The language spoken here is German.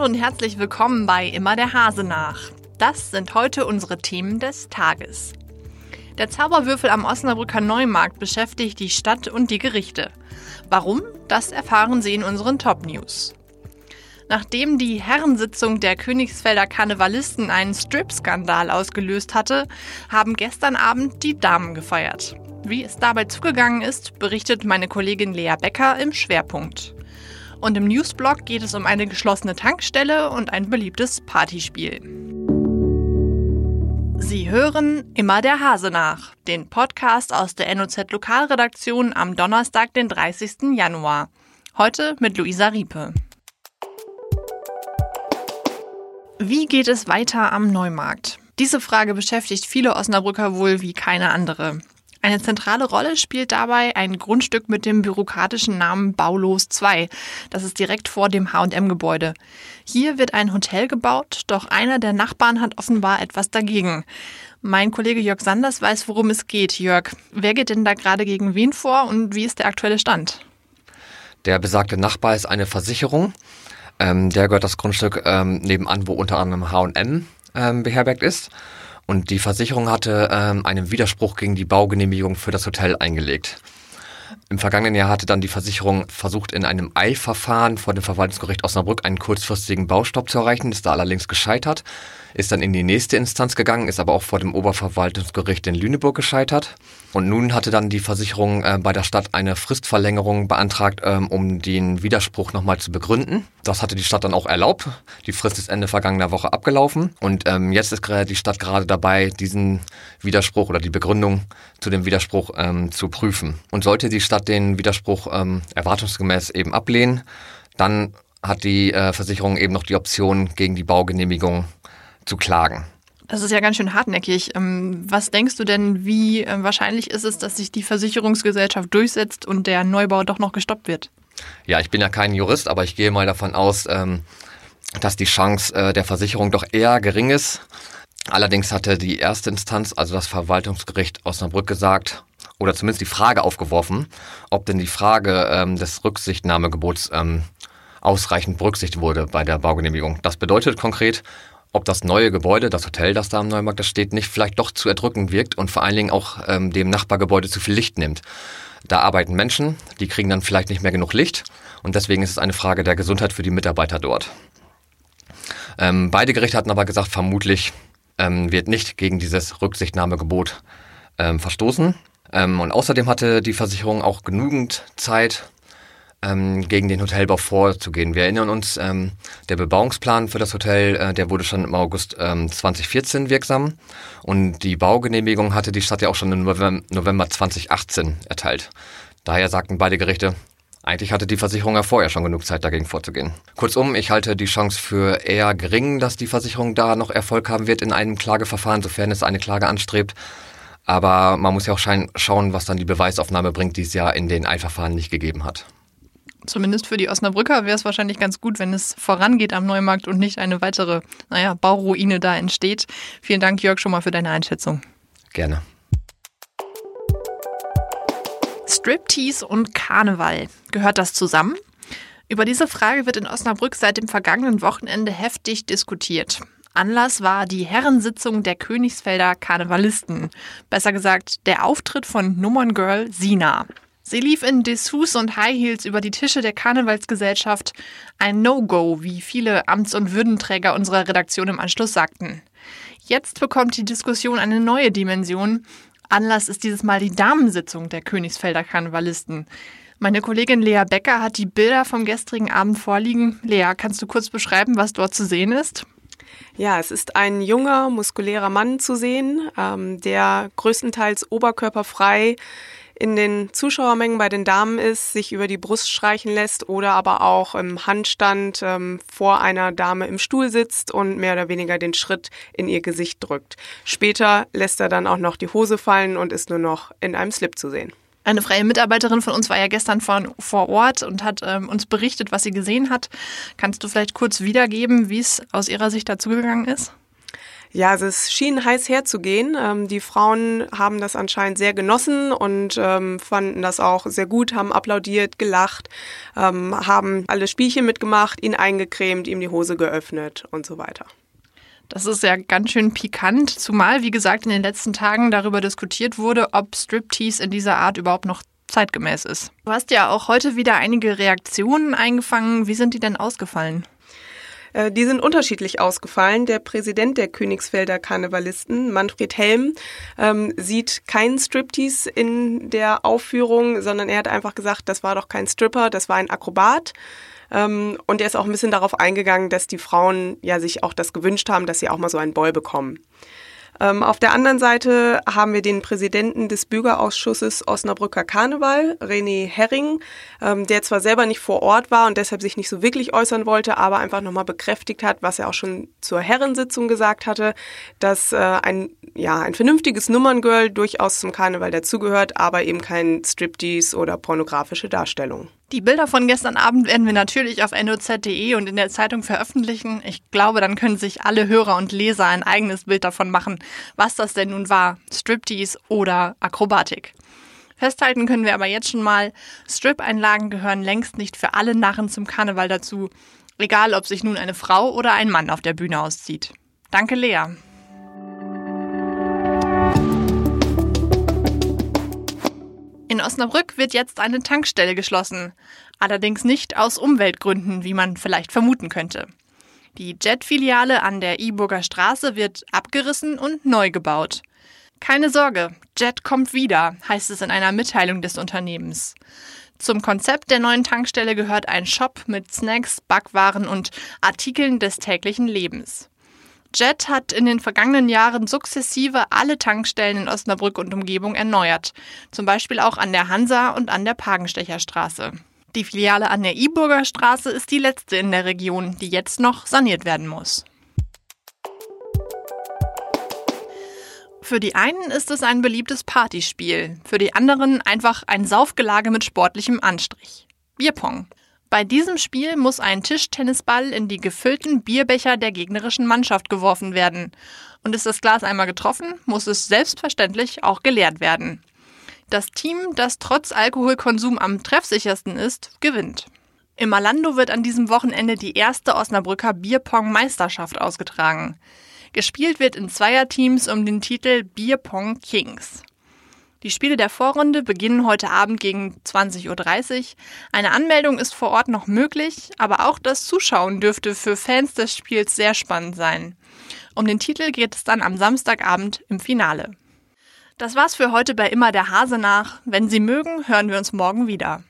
Hallo und herzlich willkommen bei Immer der Hase nach. Das sind heute unsere Themen des Tages. Der Zauberwürfel am Osnabrücker Neumarkt beschäftigt die Stadt und die Gerichte. Warum? Das erfahren Sie in unseren Top News. Nachdem die Herrensitzung der Königsfelder Karnevalisten einen Strip-Skandal ausgelöst hatte, haben gestern Abend die Damen gefeiert. Wie es dabei zugegangen ist, berichtet meine Kollegin Lea Becker im Schwerpunkt. Und im Newsblog geht es um eine geschlossene Tankstelle und ein beliebtes Partyspiel. Sie hören immer der Hase nach, den Podcast aus der NOZ Lokalredaktion am Donnerstag, den 30. Januar. Heute mit Luisa Riepe. Wie geht es weiter am Neumarkt? Diese Frage beschäftigt viele Osnabrücker wohl wie keine andere. Eine zentrale Rolle spielt dabei ein Grundstück mit dem bürokratischen Namen Baulos 2. Das ist direkt vor dem H&M-Gebäude. Hier wird ein Hotel gebaut, doch einer der Nachbarn hat offenbar etwas dagegen. Mein Kollege Jörg Sanders weiß, worum es geht. Jörg, wer geht denn da gerade gegen wen vor und wie ist der aktuelle Stand? Der besagte Nachbar ist eine Versicherung. Ähm, der gehört das Grundstück ähm, nebenan, wo unter anderem H&M ähm, beherbergt ist. Und die Versicherung hatte ähm, einen Widerspruch gegen die Baugenehmigung für das Hotel eingelegt. Im vergangenen Jahr hatte dann die Versicherung versucht, in einem Eilverfahren vor dem Verwaltungsgericht Osnabrück einen kurzfristigen Baustopp zu erreichen, ist da allerdings gescheitert ist dann in die nächste Instanz gegangen, ist aber auch vor dem Oberverwaltungsgericht in Lüneburg gescheitert. Und nun hatte dann die Versicherung äh, bei der Stadt eine Fristverlängerung beantragt, ähm, um den Widerspruch nochmal zu begründen. Das hatte die Stadt dann auch erlaubt. Die Frist ist Ende vergangener Woche abgelaufen. Und ähm, jetzt ist die Stadt gerade dabei, diesen Widerspruch oder die Begründung zu dem Widerspruch ähm, zu prüfen. Und sollte die Stadt den Widerspruch ähm, erwartungsgemäß eben ablehnen, dann hat die äh, Versicherung eben noch die Option gegen die Baugenehmigung zu klagen. Das ist ja ganz schön hartnäckig. Ähm, was denkst du denn, wie äh, wahrscheinlich ist es, dass sich die Versicherungsgesellschaft durchsetzt und der Neubau doch noch gestoppt wird? Ja, ich bin ja kein Jurist, aber ich gehe mal davon aus, ähm, dass die Chance äh, der Versicherung doch eher gering ist. Allerdings hatte die erste Instanz, also das Verwaltungsgericht Osnabrück, gesagt, oder zumindest die Frage aufgeworfen, ob denn die Frage ähm, des Rücksichtnahmegebots ausreichend berücksichtigt wurde bei der Baugenehmigung. Das bedeutet konkret, ob das neue Gebäude, das Hotel, das da am Neumarkt steht, nicht vielleicht doch zu erdrückend wirkt und vor allen Dingen auch ähm, dem Nachbargebäude zu viel Licht nimmt. Da arbeiten Menschen, die kriegen dann vielleicht nicht mehr genug Licht und deswegen ist es eine Frage der Gesundheit für die Mitarbeiter dort. Ähm, beide Gerichte hatten aber gesagt, vermutlich ähm, wird nicht gegen dieses Rücksichtnahmegebot ähm, verstoßen. Ähm, und außerdem hatte die Versicherung auch genügend Zeit, ähm, gegen den Hotelbau vorzugehen. Wir erinnern uns, ähm, der Bebauungsplan für das Hotel, äh, der wurde schon im August ähm, 2014 wirksam und die Baugenehmigung hatte die Stadt ja auch schon im November 2018 erteilt. Daher sagten beide Gerichte, eigentlich hatte die Versicherung ja vorher schon genug Zeit, dagegen vorzugehen. Kurzum, ich halte die Chance für eher gering, dass die Versicherung da noch Erfolg haben wird in einem Klageverfahren, sofern es eine Klage anstrebt. Aber man muss ja auch schauen, was dann die Beweisaufnahme bringt, die es ja in den Eilverfahren nicht gegeben hat. Zumindest für die Osnabrücker wäre es wahrscheinlich ganz gut, wenn es vorangeht am Neumarkt und nicht eine weitere, naja, Bauruine da entsteht. Vielen Dank, Jörg, schon mal für deine Einschätzung. Gerne. Striptease und Karneval. Gehört das zusammen? Über diese Frage wird in Osnabrück seit dem vergangenen Wochenende heftig diskutiert. Anlass war die Herrensitzung der Königsfelder Karnevalisten. Besser gesagt, der Auftritt von Nummerngirl Sina. Sie lief in Dessous und High Heels über die Tische der Karnevalsgesellschaft. Ein No-Go, wie viele Amts- und Würdenträger unserer Redaktion im Anschluss sagten. Jetzt bekommt die Diskussion eine neue Dimension. Anlass ist dieses Mal die Damensitzung der Königsfelder Karnevalisten. Meine Kollegin Lea Becker hat die Bilder vom gestrigen Abend vorliegen. Lea, kannst du kurz beschreiben, was dort zu sehen ist? Ja, es ist ein junger, muskulärer Mann zu sehen, ähm, der größtenteils oberkörperfrei in den Zuschauermengen bei den Damen ist, sich über die Brust streichen lässt oder aber auch im Handstand ähm, vor einer Dame im Stuhl sitzt und mehr oder weniger den Schritt in ihr Gesicht drückt. Später lässt er dann auch noch die Hose fallen und ist nur noch in einem Slip zu sehen. Eine freie Mitarbeiterin von uns war ja gestern von, vor Ort und hat ähm, uns berichtet, was sie gesehen hat. Kannst du vielleicht kurz wiedergeben, wie es aus ihrer Sicht dazugegangen ist? Ja, also es schien heiß herzugehen. Ähm, die Frauen haben das anscheinend sehr genossen und ähm, fanden das auch sehr gut, haben applaudiert, gelacht, ähm, haben alle Spielchen mitgemacht, ihn eingecremt, ihm die Hose geöffnet und so weiter. Das ist ja ganz schön pikant, zumal, wie gesagt, in den letzten Tagen darüber diskutiert wurde, ob Striptease in dieser Art überhaupt noch zeitgemäß ist. Du hast ja auch heute wieder einige Reaktionen eingefangen. Wie sind die denn ausgefallen? Äh, die sind unterschiedlich ausgefallen. Der Präsident der Königsfelder Karnevalisten, Manfred Helm, ähm, sieht keinen Striptease in der Aufführung, sondern er hat einfach gesagt, das war doch kein Stripper, das war ein Akrobat. Ähm, und er ist auch ein bisschen darauf eingegangen, dass die Frauen ja sich auch das gewünscht haben, dass sie auch mal so einen Boy bekommen. Ähm, auf der anderen Seite haben wir den Präsidenten des Bürgerausschusses Osnabrücker Karneval, René Herring, ähm, der zwar selber nicht vor Ort war und deshalb sich nicht so wirklich äußern wollte, aber einfach nochmal bekräftigt hat, was er auch schon zur Herrensitzung gesagt hatte, dass äh, ein, ja, ein vernünftiges Nummerngirl durchaus zum Karneval dazugehört, aber eben kein Striptease oder pornografische Darstellung. Die Bilder von gestern Abend werden wir natürlich auf noz.de und in der Zeitung veröffentlichen. Ich glaube, dann können sich alle Hörer und Leser ein eigenes Bild davon machen, was das denn nun war, Striptease oder Akrobatik. Festhalten können wir aber jetzt schon mal, Strip-Einlagen gehören längst nicht für alle Narren zum Karneval dazu, egal ob sich nun eine Frau oder ein Mann auf der Bühne auszieht. Danke, Lea. In Osnabrück wird jetzt eine Tankstelle geschlossen. Allerdings nicht aus Umweltgründen, wie man vielleicht vermuten könnte. Die Jet-Filiale an der Iburger Straße wird abgerissen und neu gebaut. Keine Sorge, Jet kommt wieder, heißt es in einer Mitteilung des Unternehmens. Zum Konzept der neuen Tankstelle gehört ein Shop mit Snacks, Backwaren und Artikeln des täglichen Lebens. Jet hat in den vergangenen Jahren sukzessive alle Tankstellen in Osnabrück und Umgebung erneuert, zum Beispiel auch an der Hansa und an der Pagenstecher Straße. Die Filiale an der Iburger Straße ist die letzte in der Region, die jetzt noch saniert werden muss. Für die einen ist es ein beliebtes Partyspiel, für die anderen einfach ein Saufgelage mit sportlichem Anstrich. Bierpong. Bei diesem Spiel muss ein Tischtennisball in die gefüllten Bierbecher der gegnerischen Mannschaft geworfen werden. Und ist das Glas einmal getroffen, muss es selbstverständlich auch geleert werden. Das Team, das trotz Alkoholkonsum am treffsichersten ist, gewinnt. Im Malando wird an diesem Wochenende die erste Osnabrücker Bierpong-Meisterschaft ausgetragen. Gespielt wird in Zweierteams um den Titel Bierpong Kings. Die Spiele der Vorrunde beginnen heute Abend gegen 20.30 Uhr. Eine Anmeldung ist vor Ort noch möglich, aber auch das Zuschauen dürfte für Fans des Spiels sehr spannend sein. Um den Titel geht es dann am Samstagabend im Finale. Das war's für heute bei Immer der Hase nach. Wenn Sie mögen, hören wir uns morgen wieder.